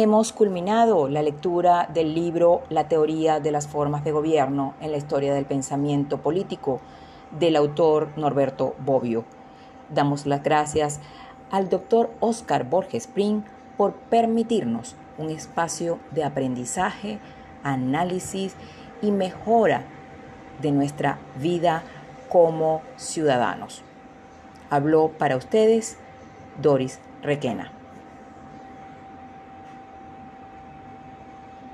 Hemos culminado la lectura del libro La teoría de las formas de gobierno en la historia del pensamiento político del autor Norberto Bobbio. Damos las gracias al doctor Oscar Borges Spring por permitirnos un espacio de aprendizaje, análisis y mejora de nuestra vida como ciudadanos. Habló para ustedes Doris Requena.